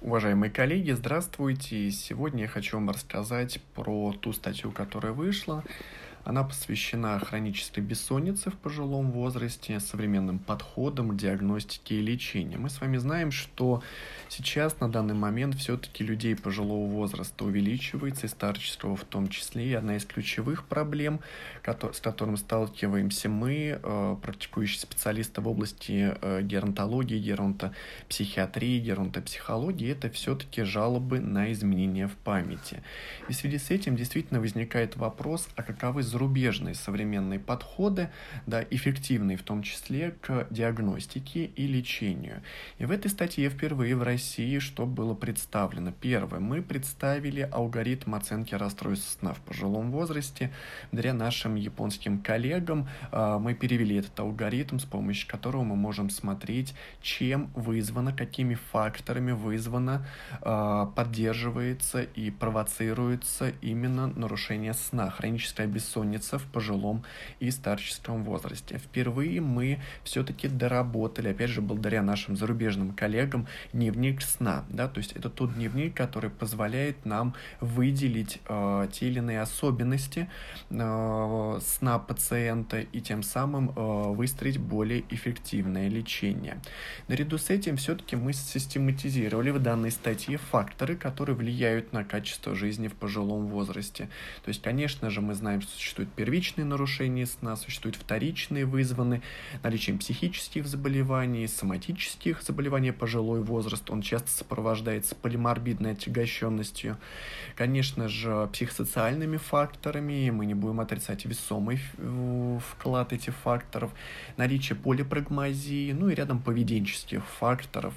Уважаемые коллеги, здравствуйте! Сегодня я хочу вам рассказать про ту статью, которая вышла она посвящена хронической бессоннице в пожилом возрасте, современным подходам диагностике и лечению. Мы с вами знаем, что сейчас на данный момент все-таки людей пожилого возраста увеличивается, и старческого в том числе. И одна из ключевых проблем, с которым сталкиваемся мы, э, практикующие специалисты в области э, геронтологии, геронтопсихиатрии, геронтопсихологии, это все-таки жалобы на изменения в памяти. И в связи с этим действительно возникает вопрос, а каковы зарубежные современные подходы, да, эффективные в том числе к диагностике и лечению. И в этой статье впервые в России что было представлено? Первое, мы представили алгоритм оценки расстройств сна в пожилом возрасте. Благодаря нашим японским коллегам а, мы перевели этот алгоритм, с помощью которого мы можем смотреть, чем вызвано, какими факторами вызвано, а, поддерживается и провоцируется именно нарушение сна, хроническая бессонница бессонница в пожилом и старческом возрасте. Впервые мы все-таки доработали, опять же, благодаря нашим зарубежным коллегам, дневник сна. Да? То есть это тот дневник, который позволяет нам выделить э, те или иные особенности э, сна пациента и тем самым э, выстроить более эффективное лечение. Наряду с этим все-таки мы систематизировали в данной статье факторы, которые влияют на качество жизни в пожилом возрасте. То есть, конечно же, мы знаем, что существуют первичные нарушения сна, существуют вторичные, вызванные наличием психических заболеваний, соматических заболеваний пожилой возраст. Он часто сопровождается полиморбидной отягощенностью. Конечно же, психосоциальными факторами, мы не будем отрицать весомый вклад этих факторов, наличие полипрагмазии, ну и рядом поведенческих факторов.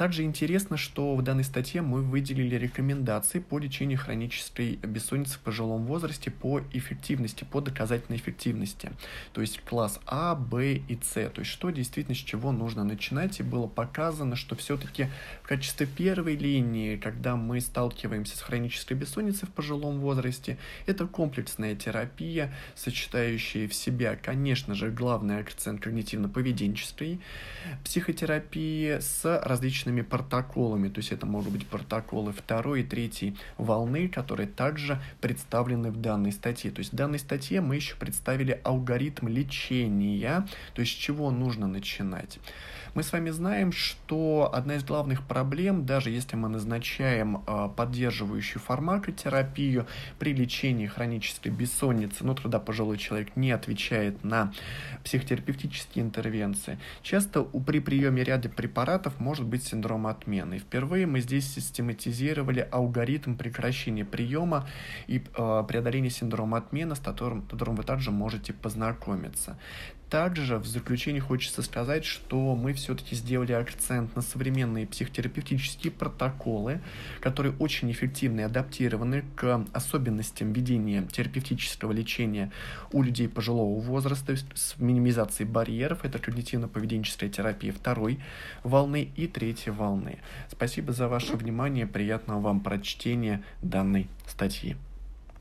Также интересно, что в данной статье мы выделили рекомендации по лечению хронической бессонницы в пожилом возрасте по эффективности, по доказательной эффективности. То есть класс А, Б и С. То есть что действительно с чего нужно начинать. И было показано, что все-таки в качестве первой линии, когда мы сталкиваемся с хронической бессонницей в пожилом возрасте, это комплексная терапия, сочетающая в себя, конечно же, главный акцент когнитивно-поведенческой психотерапии с различными различными протоколами, то есть это могут быть протоколы второй и третьей волны, которые также представлены в данной статье. То есть в данной статье мы еще представили алгоритм лечения, то есть с чего нужно начинать. Мы с вами знаем, что одна из главных проблем, даже если мы назначаем э, поддерживающую фармакотерапию при лечении хронической бессонницы, но тогда пожилой человек не отвечает на психотерапевтические интервенции, часто при приеме ряда препаратов может быть синдром отмены. Впервые мы здесь систематизировали алгоритм прекращения приема и э, преодоления синдрома отмены, с которым, с которым вы также можете познакомиться. Также в заключение хочется сказать, что мы все-таки сделали акцент на современные психотерапевтические протоколы, которые очень эффективны и адаптированы к особенностям ведения терапевтического лечения у людей пожилого возраста с минимизацией барьеров. Это когнитивно-поведенческая терапия второй волны и третьей волны. Спасибо за ваше внимание. Приятного вам прочтения данной статьи.